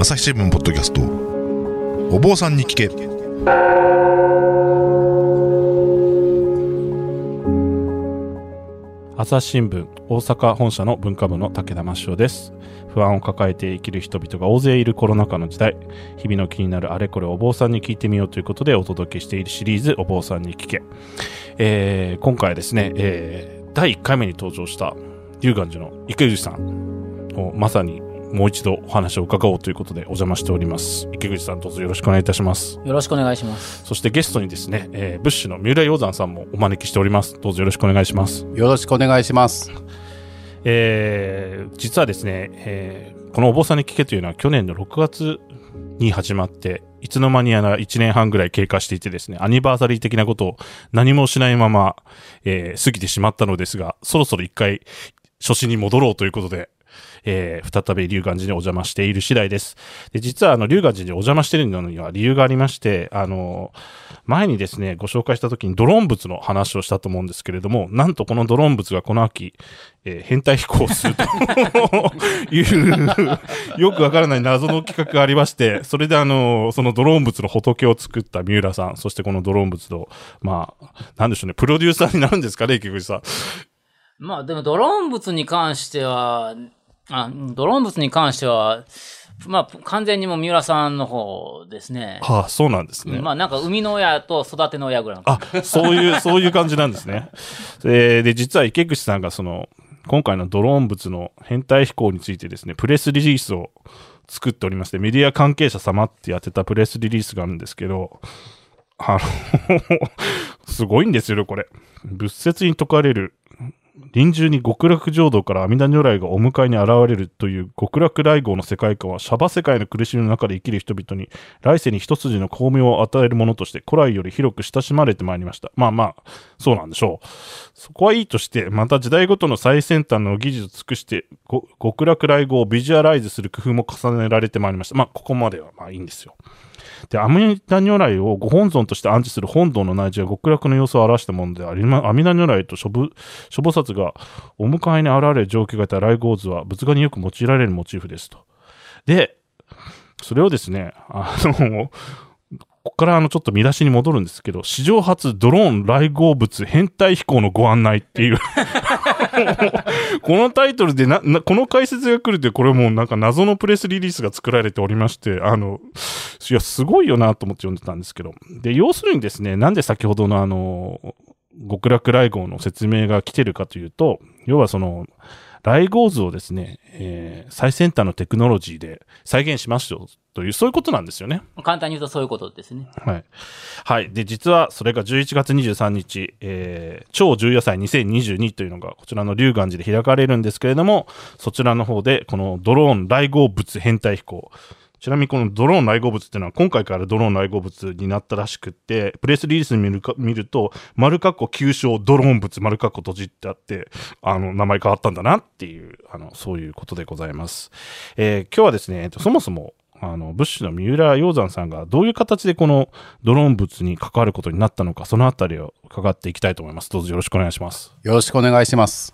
朝日新聞ポッドキャスト。お坊さんに聞け。朝日新聞大阪本社の文化部の武田真翔です。不安を抱えて生きる人々が大勢いるコロナ禍の時代。日々の気になるあれこれお坊さんに聞いてみようということでお届けしているシリーズお坊さんに聞け、えー今回ですね、えー第1回目に登場した龍岩寺の池口さんをまさにもう一度お話を伺おうということでお邪魔しております池口さんどうぞよろしくお願いいたしますよろしくお願いします。そしてゲストにですね、えーブッシュの三浦洋山さんもお招きしておりますどうぞよろしくお願いしますよろしくお願いします。えー実はですね、えーこのお坊さんに聞けというのは去年の6月に始まって、いつの間にやら1年半ぐらい経過していてですね、アニバーサリー的なことを何もしないまま、えー過ぎてしまったのですが、そろそろ一回初心に戻ろうということで、えー再び龍岩寺にお邪魔している次第です。で、実はあの、龍岩寺にお邪魔しているのには理由がありまして、あの、前にですね、ご紹介した時にドローン物の話をしたと思うんですけれども、なんとこのドローン物がこの秋、えー変態飛行すると いう、よくわからない謎の企画がありまして、それであの、そのドローン物の仏を作った三浦さん、そしてこのドローン物の、まあ、なんでしょうね、プロデューサーになるんですかね、池口さん。まあでもドローン物に関しては、あドローン物に関しては、まあ完全にもう三浦さんの方ですね。はあ、そうなんですね。まあなんか生みの親と育ての親ぐらいの感あ、そういう、そういう感じなんですね。えーで、実は池口さんがその、今回のドローン物の変態飛行についてですね、プレスリリースを作っておりまして、メディア関係者様ってやってたプレスリリースがあるんですけど、あの、すごいんですよ、これ。仏説に説かれる、臨終に極楽浄土から阿弥陀如来がお迎えに現れるという極楽来号の世界観は、シャバ世界の苦しみの中で生きる人々に、来世に一筋の光明を与えるものとして、古来より広く親しまれてまいりました。まあまあ、そうなんでしょう。そこはいいとして、また時代ごとの最先端の技術を尽くして、極楽来号をビジュアライズする工夫も重ねられてまいりました。まあ、ここまではまあいいんですよ。で、阿弥陀如来をご本尊として安置する本堂の内地は極楽の様子を表したものであり、阿弥陀如来と諸菩薩がお迎えに現れる状況がいた来号図は仏画によく用いられるモチーフですと。で、それをですね、あの、ここからあのちょっと見出しに戻るんですけど、史上初ドローン来号物変態飛行のご案内っていう。このタイトルでな、な、この解説が来るって、これもうなんか謎のプレスリリースが作られておりまして、あの、いや、すごいよなと思って読んでたんですけど。で、要するにですね、なんで先ほどのあの、極楽来号の説明が来てるかというと、要はその、来号図をですね、えー最先端のテクノロジーで再現しますよという、そういうことなんですよね。じ。簡単に言うとそういうことですね。はい。はい。で、実はそれが11月23日、えー超重要祭2022というのがこちらの龍岩寺で開かれるんですけれども、そちらの方でこのドローン来号物変態飛行、ちなみにこのドローン内合物っていうのは今回からドローン内合物になったらしくって、プレスリリース見るか見ると、丸括弧急所ドローン物丸括弧閉じってあって、あの、名前変わったんだなっていう、あの、そういうことでございます。えー今日はですね、えっとそもそも、あの、ブッシュの三浦洋山さんがどういう形でこのドローン物に関わることになったのか、そのあたりを伺っていきたいと思います。どうぞよろしくお願いします。よろしくお願いします。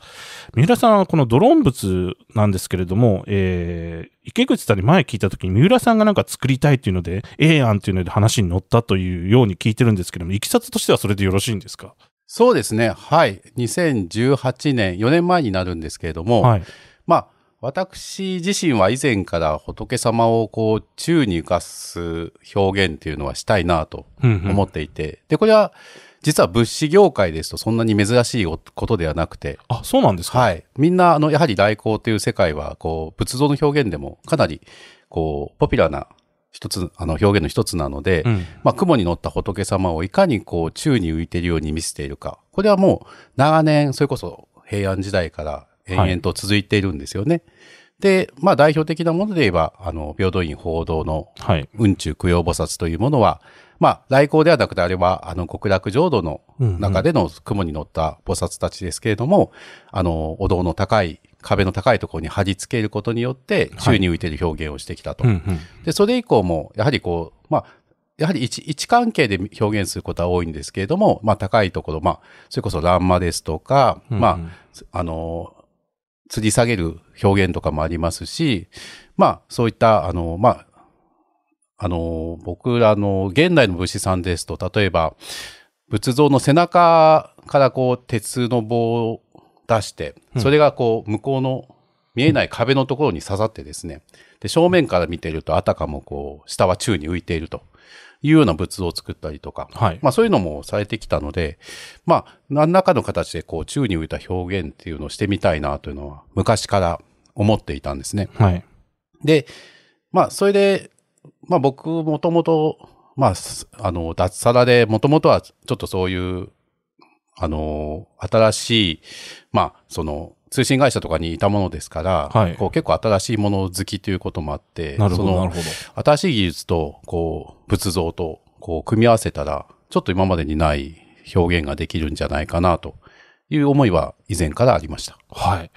三浦さんはこのドローン物なんですけれども、えー、池口さんに前聞いたときに三浦さんがなんか作りたいっていうので、ええやんっていうので話に乗ったというように聞いてるんですけども、いきさつとしてはそれでよろしいんですか？そうですね。はい。2018年、4年前になるんですけれども、はい。まあ、私自身は以前から仏様をこう、宙に浮かす表現っていうのはしたいなとうんうん思っていて、で、これは実は物資業界ですとそんなに珍しいことではなくて、あ、そうなんですか？はい。みんな、あの、やはり来光という世界は、こう、仏像の表現でもかなり、こう、ポピュラーな一つ、あの、表現の一つなので、うん。まあ、雲に乗った仏様をいかにこう、宙に浮いているように見せているか。これはもう、長年、それこそ平安時代から延々と続いているんですよね。で、まあ、代表的なもので言えば、あの、平等院報道のはい。雲中供養菩薩というものは、まあ、来光ではなくて、あれは、あの、極楽浄土の中での雲に乗った菩薩たちですけれども、あの、お堂の高い、壁の高いところに貼り付けることによって、宙に浮いている表現をしてきたと。うんうん。で、それ以降も、やはりこう、まあ、やはり位置位置関係で表現することは多いんですけれども、まあ、高いところ、まあ、それこそ欄間ですとか、うんうんまあ、あの、吊り下げる表現とかもありますし、まあ、そういった、あの、まあ、あの、僕らの現代の武士さんですと、例えば、仏像の背中からこう、鉄の棒を出して、それがこう、向こうの見えない壁のところに刺さってですね、で、正面から見ていると、あたかもこう、下は宙に浮いているというような仏像を作ったりとか、はい。まあそういうのもされてきたので、まあ何らかの形でこう宙に浮いた表現っていうのをしてみたいなというのは昔から思っていたんですね。はい。で、まあそれで、まあ僕もともと、まあすあの脱サラでもともとはちょっとそういう、あの、新しい、まあその通信会社とかにいたものですから、はいこう結構新しいもの好きということもあって、なるほど、そのなるほど。新しい技術と、こう、仏像と、こう、組み合わせたら、ちょっと今までにない表現ができるんじゃないかな、という思いは以前からありました。はい。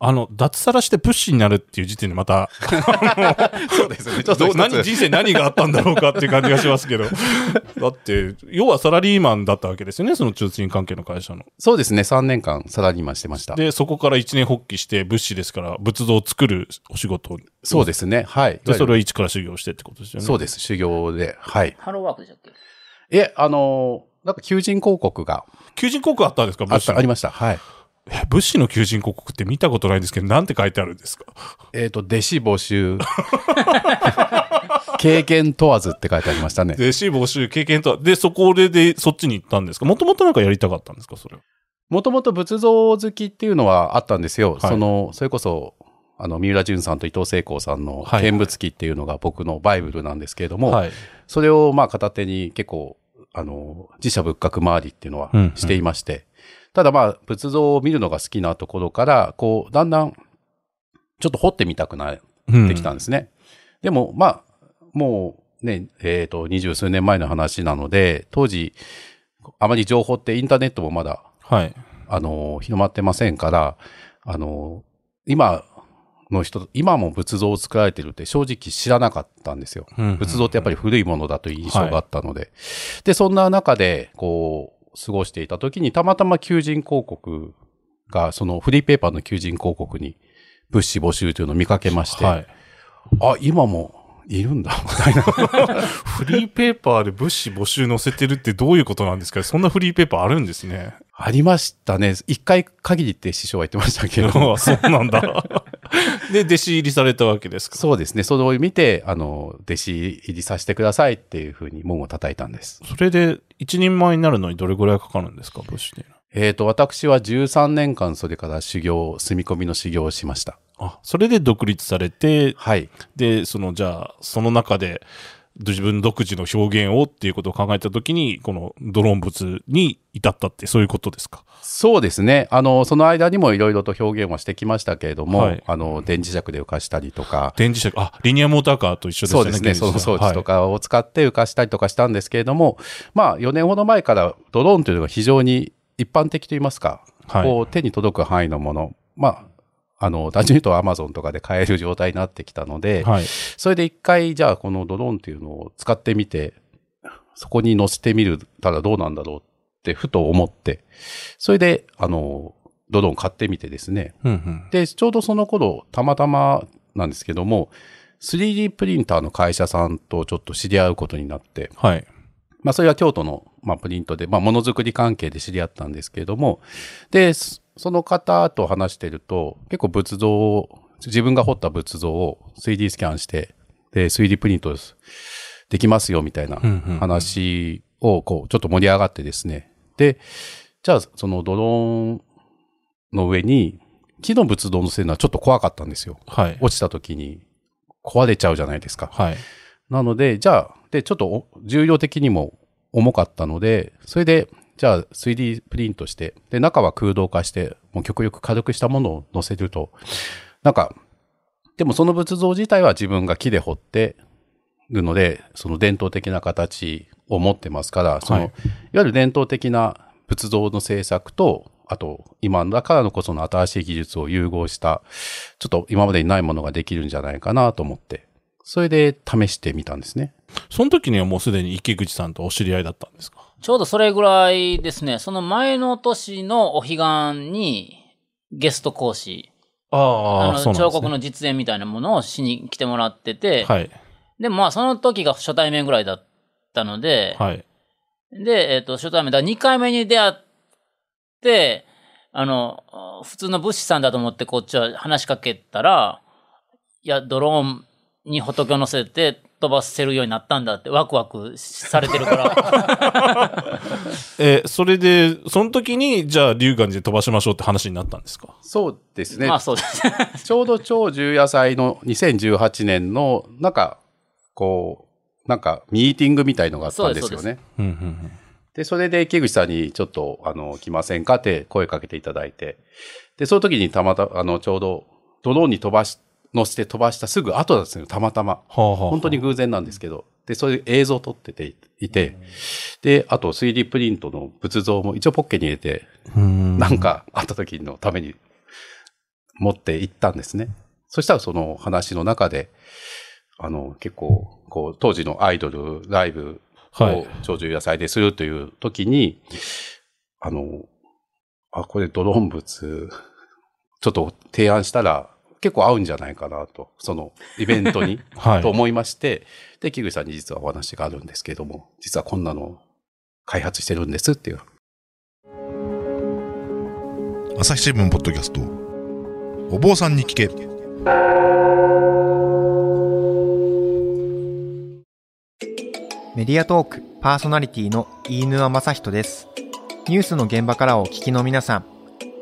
あの、脱サラしてプッシュになるっていう時点でまた、そうですね。ちょっどう何、人生何があったんだろうかっていう感じがしますけど。だって、要はサラリーマンだったわけですよね、その通信関係の会社の。そうですね。3年間サラリーマンしてました。で、そこから一年発起して、物資ですから、仏像を作るお仕事をそうですね。はい。で、それを一から修行してってことですよね。そうです。修行で。はい。ハローワークでしたっけ？え、あのーなんか求人広告が求人広告あったんですかあありました。はい。え物資の求人広告って見たことないんですけど、なんて書いてあるんですか？えっ、と、弟子募集。経験問わずって書いてありましたね。弟子募集経験とは、で、そこでで、そっちに行ったんですか？もともとなんかやりたかったんですかそれは？もともと仏像好きっていうのはあったんですよ。はいその、それこそ、あの、三浦淳さんと伊藤聖光さんのはい見物記っていうのが僕のバイブルなんですけれども、はい。それをまあ片手に結構、あの、自社仏閣周りっていうのはうんうんしていまして、ただまあ仏像を見るのが好きなところから、こう、だんだんちょっと掘ってみたくなってきたんですね。でもまあ、もうね、えっ、と、二十数年前の話なので、当時、あまり情報ってインターネットもまだはい。あの、広まってませんから、あの、今の人、今も仏像を作られてるって正直知らなかったんですよ。仏像ってやっぱり古いものだという印象があったので。で、そんな中で、こう、過ごしていた時に、たまたま求人広告が、そのフリーペーパーの求人広告に、物資募集というのを見かけまして、はい。あ、今もいるんだ、みたいな。フリーペーパーで物資募集載せてるってどういうことなんですか？そんなフリーペーパーあるんですね。ありましたね。一回限りって師匠は言ってましたけど。あそうなんだ。で、弟子入りされたわけですかそうですね。それを見て、あの、弟子入りさせてくださいっていうふうに門を叩いたんです。それで、一人前になるのにどれぐらいかかるんですか物資っていうのは。えっ、と、私は13年間それから修行、住み込みの修行をしました。あ、それで独立されて、はい。で、その、じゃあ、その中で、自分独自の表現をっていうことを考えたときに、このドローン物に至ったって、そういうことですか？そうですね。あの、その間にもいろいろと表現はしてきましたけれども、はいあの、電磁石で浮かしたりとか、電磁石、あ、リニアモーターカーと一緒ですよね。そうですね。その装置とか。かを使って浮かしたりとかしたんですけれども、まあ、4年ほど前からドローンというのが非常に一般的といいますか、はいこう手に届く範囲のもの、まあ、あの、単純に言うとアマゾンとかで買える状態になってきたので、はい。それで一回、じゃあこのドローンっていうのを使ってみて、そこに乗せてみるたらどうなんだろうってふと思って、それで、あの、ドローン買ってみてですね。うんうん。で、ちょうどその頃、たまたまなんですけども、3D プリンターの会社さんとちょっと知り合うことになって、はい。まあそれは京都の、まあ、プリントで、まあものづくり関係で知り合ったんですけれども、で、そその方と話してると、結構仏像を、自分が彫った仏像を 3D スキャンして、で、3D プリントできますよみたいな話を、こう、ちょっと盛り上がってですね。で、じゃあ、そのドローンの上に、木の仏像を乗せるのはちょっと怖かったんですよ。はい。落ちた時に壊れちゃうじゃないですか。はい。なので、じゃあ、で、ちょっとお重量的にも重かったので、それで、じゃあ 3D プリントして、で、中は空洞化して、もう極力軽くしたものを載せると、なんか、でもその仏像自体は自分が木で彫ってるので、その伝統的な形を持ってますから、その、はい。い、わゆる伝統的な仏像の制作と、あと、今だからこその新しい技術を融合した、ちょっと今までにないものができるんじゃないかなと思って、それで試してみたんですね。その時にはもうすでに池口さんとお知り合いだったんですか？ちょうどそれぐらいですね。その前の年のお彼岸にゲスト講師、ああの、彫刻の実演みたいなものをしに来てもらってて、はい。でもまあその時が初対面ぐらいだったので、はい。で、えっ、と、初対面だ、2回目に出会って、あの、普通の物資さんだと思ってこっちは話しかけたら、いや、ドローンに仏を乗せて飛ばせるようになったんだってワクワクされてるから。えーそれで、その時に、じゃあ、龍岩寺で飛ばしましょうって話になったんですか？そうですね。まあそうです。ちょうど超重野菜の2018年の、なんか、こう、なんか、ミーティングみたいのがあったんですよね。うんうんうん。で、それで池口さんにちょっと、あの、来ませんかって声かけていただいて。で、その時にたまたま、あの、ちょうど、ドローンに飛ばし、乗せて飛ばしたすぐ後なんですよ、たまたま。はあはあはあ本当に偶然なんですけど。で、そういう映像を撮ってていて、で、あと 3D プリントの仏像も一応ポッケに入れて、うんなんかあった時のために持って行ったんですね。そしたらその話の中で、あの、結構、こう、当時のアイドル、ライブをはい長寿野菜でするという時に、あの、あ、これドローン物、ちょっと提案したら結構合うんじゃないかなと、そのイベントに、はい。と思いまして、で、木口さんに実はお話があるんですけれども、実はこんなの開発してるんですっていう。朝日新聞ポッドキャスト。お坊さんに聞け。メディアトークパーソナリティの飯沼正人です。ニュースの現場からお聞きの皆さん、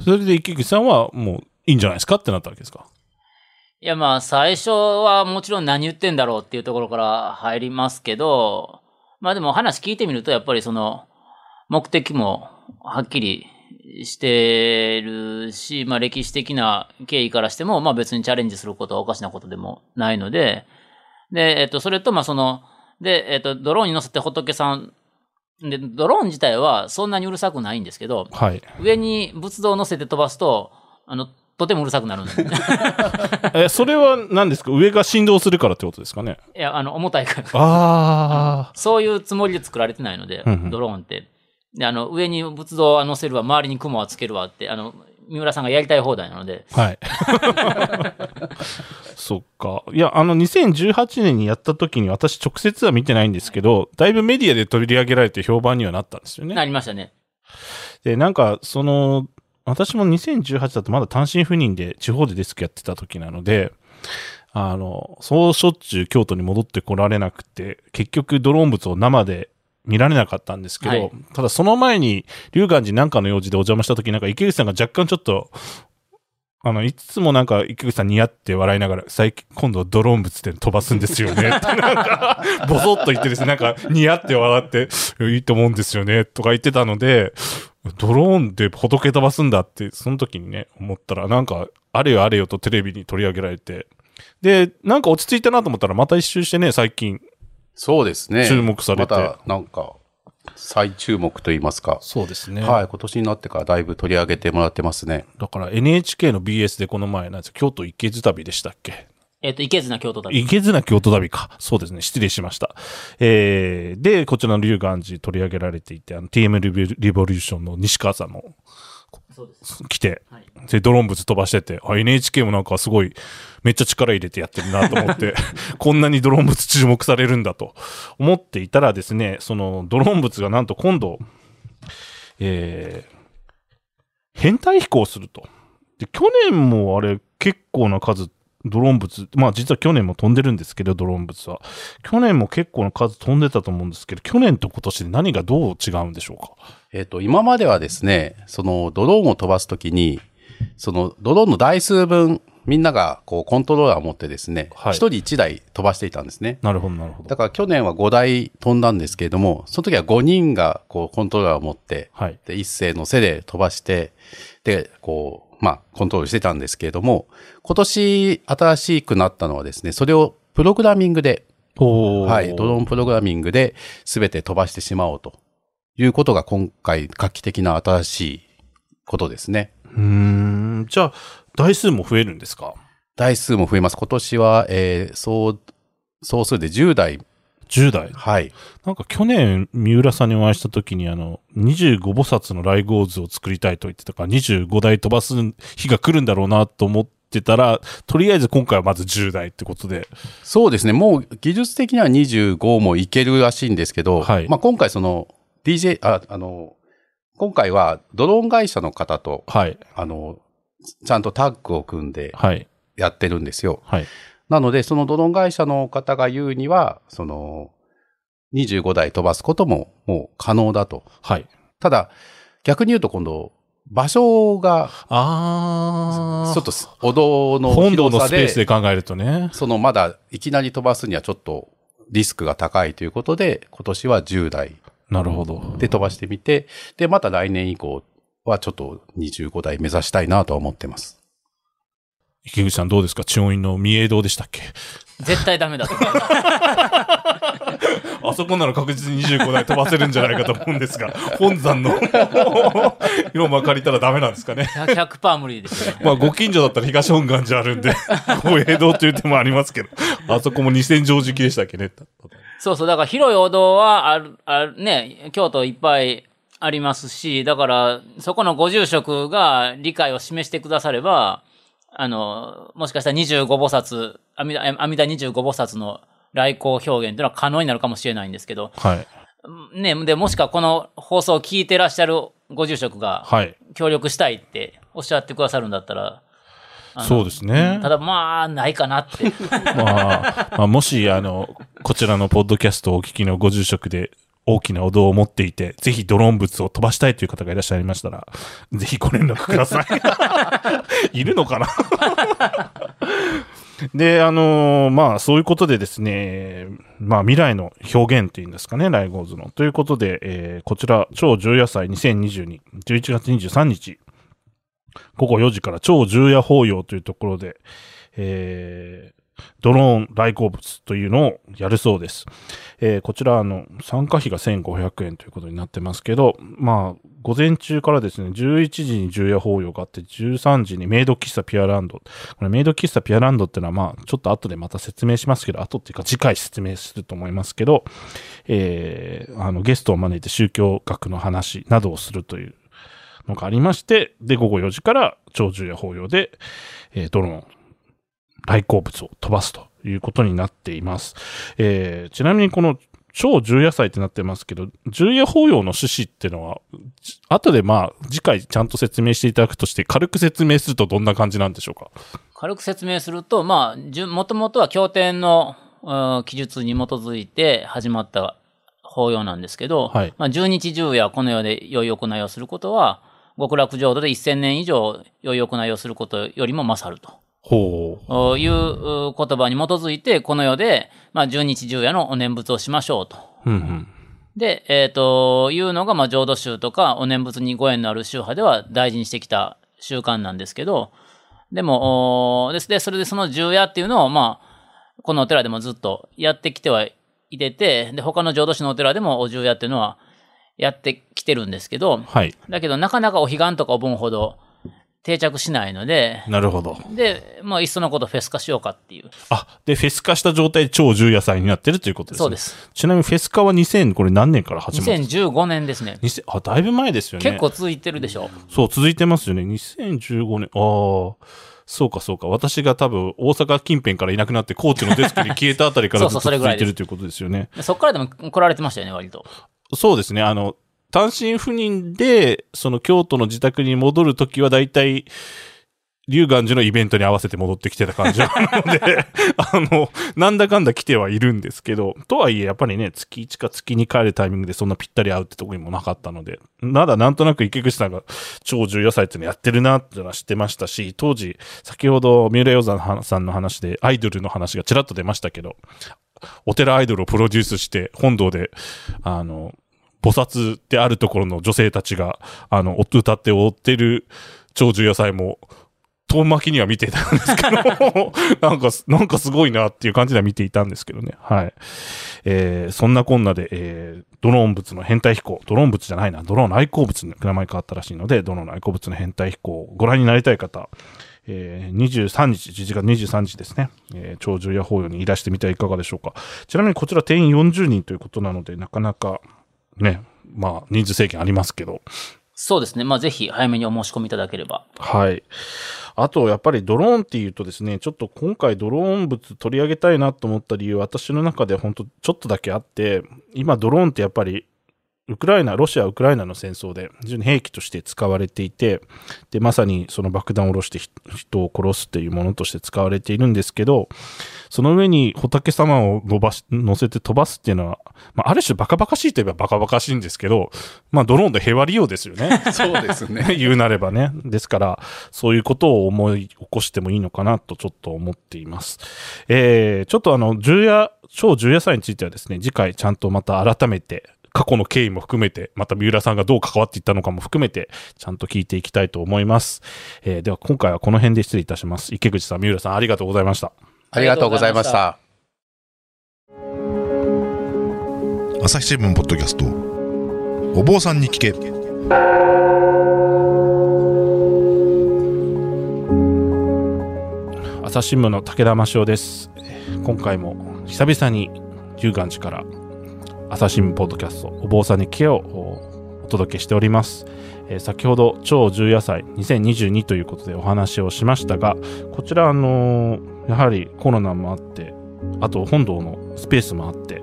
それで池口さんはもういいんじゃないですかってなったわけですか？いやまあ最初はもちろん何言ってんだろうっていうところから入りますけど、まあでも話聞いてみるとやっぱりその目的もはっきりしてるし、まあ歴史的な経緯からしても、まあ別にチャレンジすることはおかしなことでもないので、で、えっと、それとまあその、で、えっと、ドローンに乗せて仏さん、で、ドローン自体はそんなにうるさくないんですけど、はい。上に仏像を乗せて飛ばすと、あの、とてもうるさくなるんで。え、それは何ですか？上が振動するからってことですかね？いや、あの、重たいから。あそういうつもりで作られてないので、うんうんドローンって。で、あの、上に仏像は乗せるわ、周りに雲はつけるわって、あの、三浦さんがやりたい放題なので、あ。はい。そっか。いや、あの、2018年にやった時に私直接は見てないんですけど、だいぶメディアで取り上げられて評判にはなったんですよね。なりましたね。で、なんか、その、私も2018だとまだ単身赴任で地方でデスクやってた時なので、あの、そうしょっちゅう京都に戻ってこられなくて、結局ドローン物を生で見られなかったんですけど、はいただその前に龍岩寺なんかの用事でお邪魔した時なんか池口さんが若干ちょっと、あの、いつもなんか池口さん似合って笑いながら、最近、今度はドローン物で飛ばすんですよね。っ てなんか、ボソッと言ってですね、なんか似合って笑って、いいと思うんですよね。とか言ってたので、ドローンで仏飛ばすんだって、その時にね、思ったら、なんか、あれよあれよとテレビに取り上げられて、で、なんか落ち着いたなと思ったら、また一周してね、最近。そうですね。注目されてまた、なんか、再注目と言いますか。そうですねはい。今年になってからだいぶ取り上げてもらってますね。だから NHK の BS でこの前、なんです京都池津旅でしたっけ？えっ、と、池綱京都旅。池津な京都旅か。そうですね。失礼しました。えー、で、こちらの龍岩寺取り上げられていて、あの、TM リボリボリューションの西川さんもそうです。来て、はい。で、ドローン物飛ばしてて、あ、NHK もなんかすごい、めっちゃ力入れてやってるなと思って、こんなにドローン物注目されるんだと思っていたらですね、そのドローン物がなんと今度、えー、編隊飛行すると。で、去年もあれ結構な数、ドローン物、まあ実は去年も飛んでるんですけど、ドローン物は。去年も結構な数飛んでたと思うんですけど、去年と今年で何がどう違うんでしょうか？えっ、と、今まではですね、そのドローンを飛ばすときに、そのドローンの台数分、みんながこうコントローラーを持ってですね、一、はい人一台飛ばしていたんですね。なるほど、なるほど。だから去年は5台飛んだんですけれども、その時は5人がこうコントローラーを持って、はい。で、一斉の背で飛ばして、で、こう、まあ、コントロールしてたんですけれども、今年新しくなったのはですね、それをプログラミングではい、ドローンプログラミングで全て飛ばしてしまおうということが今回画期的な新しいことですね。うーん。じゃあ、台数も増えるんですか？台数も増えます。今年は、えー、総、総数で10台。?10 台？はい。なんか去年、三浦さんにお会いした時に、あの、25菩薩のライゴーズを作りたいと言ってたから、25台飛ばす日が来るんだろうなと思ってたら、とりあえず今回はまず10台ってことで。そうですね。もう技術的には25もいけるらしいんですけど、はいまあ今回その DJ、あ、あの、今回はドローン会社の方と、はい。あの、ちゃんとタッグを組んではい。やってるんですよ。はい。なので、そのドローン会社の方が言うには、その、25台飛ばすことももう可能だと。はい。ただ、逆に言うと今度、場所が、あー。ちょっとお堂の本堂のスペースで考えるとね。そのまだいきなり飛ばすにはちょっとリスクが高いということで、今年は10台なるほど。で飛ばしてみて、で、また来年以降はちょっと25台目指したいなとは思ってます。池口さんどうですか？中央院の三重堂でしたっけ？絶対ダメだと思う。あそこなら確実に25台飛ばせるんじゃないかと思うんですが、本山の 色間借りたらダメなんですかね？100%無理ですよね。まあ、ご近所だったら東本願寺あるんで、ご栄堂という手もありますけど、あそこも2000畳敷でしたっけね？そうそう。だから広いお堂はある、ある、ね、京都いっぱいありますし、だから、そこのご住職が理解を示してくだされば、あの、もしかしたら25菩薩、阿弥陀阿弥陀25菩薩の来光表現というのは可能になるかもしれないんですけど、はい。ね、で、もしくはこの放送を聞いてらっしゃるご住職がはい。協力したいっておっしゃってくださるんだったら、そうですね。ただまあ、ないかなって。まあ、まあ、もし、あの、こちらのポッドキャストをお聞きのご住職で、大きなお堂を持っていて、ぜひドローン物を飛ばしたいという方がいらっしゃいましたら、ぜひご連絡ください。いるのかな？で、あのーまあ、そういうことでですね、まあ、未来の表現っていうんですかね、ライゴーズの。ということで、えーこちら、超重夜祭2022、11月23日、午後4時から超重夜法要というところで、えードローン来光物というのをやるそうです。えーこちら、あの、参加費が1500円ということになってますけど、まあ、午前中からですね、11時に重夜法要があって、13時にメイド喫茶ピアランド。これメイド喫茶ピアランドってのは、まあ、ちょっと後でまた説明しますけど、後っていうか次回説明すると思いますけど、えーあの、ゲストを招いて宗教学の話などをするというのがありまして、で、午後4時から超重夜法要で、えードローン、来光物を飛ばすということになっています。えーちなみにこの超重夜祭ってなってますけど、重夜法要の趣旨ってのは、じ後でまあ次回ちゃんと説明していただくとして、軽く説明するとどんな感じなんでしょうか？軽く説明すると、まあ、もともとは経典のうん記述に基づいて始まった法要なんですけど、はいまあ、十日十夜この世で良い行いをすることは、極楽浄土で1000年以上良い行いをすることよりも勝ると。ほう。いうう言葉に基づいて、この世で、まあ、十日十夜のお念仏をしましょうと。うんうん。で、えっ、と、いうのが、まあ、浄土宗とか、お念仏にご縁のある宗派では大事にしてきた習慣なんですけど、でも、ですで、それでその十夜っていうのを、まあ、このお寺でもずっとやってきてはいてて、で、他の浄土宗のお寺でもお十夜っていうのはやってきてるんですけど、はい。だけど、なかなかお彼岸とかお盆ほど定着しないので、なるほど。で、まあ、いっそのことフェス化しようかっていう。あ、で、フェス化した状態で超重夜祭になってるということですね。そうです。ちなみにフェス化は2000、これ何年から始まったんですか？2015年ですね。2000あ、だいぶ前ですよね。結構続いてるでしょ。そう、続いてますよね。2015年。ああ。そうか、そうか。私が多分、大阪近辺からいなくなって、高知のデスクに消えたあたりからずっとそうそうそれぐらいです続いてるということですよね。でそっからでも来られてましたよね、割と。そうですね。あの、単身赴任で、その京都の自宅に戻るときは、大体、龍岩寺のイベントに合わせて戻ってきてた感じなので、あの、なんだかんだ来てはいるんですけど、とはいえ、やっぱりね、月1か月に帰るタイミングでそんなぴったり会うってとこにもなかったので、まだなんとなく池口さんが超重要祭っていうのやってるなっていうのは知ってましたし、当時、先ほど三浦洋山さんの話でアイドルの話がちらっと出ましたけど、お寺アイドルをプロデュースして、本堂で、あの、菩薩であるところの女性たちが、あの、歌って踊ってる長寿野菜も、遠巻きには見てたんですけど、なんか、なんかすごいなっていう感じでは見ていたんですけどね。はい。えー、そんなこんなで、えー、ドローン物の変態飛行、ドローン物じゃないな、ドローンの愛好物に名前変わったらしいので、ドローンの愛好物の変態飛行をご覧になりたい方、えー、23日、11月23日ですね、えー、長寿や法要にいらしてみてはいかがでしょうか。ちなみにこちら定員40人ということなので、なかなかね、まあ人数制限ありますけど。そうですね。まあぜひ早めにお申し込みいただければ。はい。あと、やっぱりドローンっていうとですね、ちょっと今回ドローン物取り上げたいなと思った理由、私の中で本当ちょっとだけあって、今ドローンってやっぱりウクライナ、ロシア、ウクライナの戦争で非常に兵器として使われていて、で、まさにその爆弾を下ろして人を殺すっていうものとして使われているんですけど、その上に仏様を伸ばし、乗せて飛ばすっていうのは、まあ、ある種バカバカしいといえばバカバカしいんですけど、まあ、ドローンで平和利用ですよね。そうですね。言うなればね。ですから、そういうことを思い起こしてもいいのかなとちょっと思っています。えー、ちょっとあの、重夜、超重夜祭についてはですね、次回ちゃんとまた改めて過去の経緯も含めて、また三浦さんがどう関わっていったのかも含めて、ちゃんと聞いていきたいと思います。えー、では今回はこの辺で失礼いたします。池口さん、三浦さん、ありがとうございました。ありがとうございました。朝日新聞ポッドキャスト、お坊さんに聞け。朝日新聞の武田真雄です。今回も久々に龍岩寺から朝日新聞ポッドキャスト、お坊さんに聞けをお届けしております。えー、先ほど、超重野菜2022ということでお話をしましたが、こちら、あのー、やはりコロナもあって、あと本堂のスペースもあって、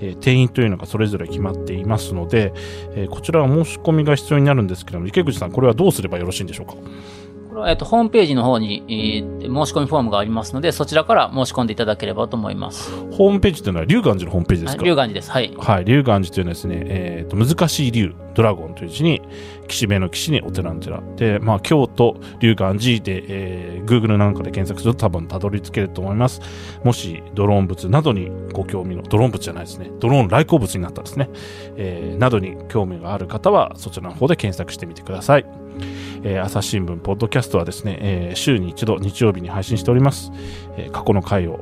えー、定員というのがそれぞれ決まっていますので、え、こちらは申し込みが必要になるんですけども、池口さん、これはどうすればよろしいんでしょうか？えっと、ホームページの方に、えー、申し込みフォームがありますので、そちらから申し込んでいただければと思います。ホームページというのは、龍岩寺のホームページですか？龍岩寺です。はい。はい。龍岩寺というのはですね、えっ、ー、と、難しい龍、ドラゴンという字に、岸辺の岸にお寺の寺。で、まあ、京都、龍岩寺で、えー、Google なんかで検索すると多分たどり着けると思います。もし、ドローン物などにご興味の、ドローン物じゃないですね。ドローン来航物になったんですね。えー、などに興味がある方は、そちらの方で検索してみてください。えー、朝日新聞ポッドキャストはですね、えー、週に一度日曜日に配信しております。えー、過去の回を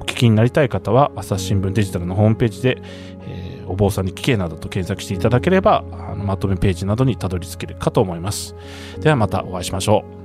お聞きになりたい方は、朝日新聞デジタルのホームページで、え、お坊さんに聞けなどと検索していただければ、あのまとめページなどにたどり着けるかと思います。ではまたお会いしましょう。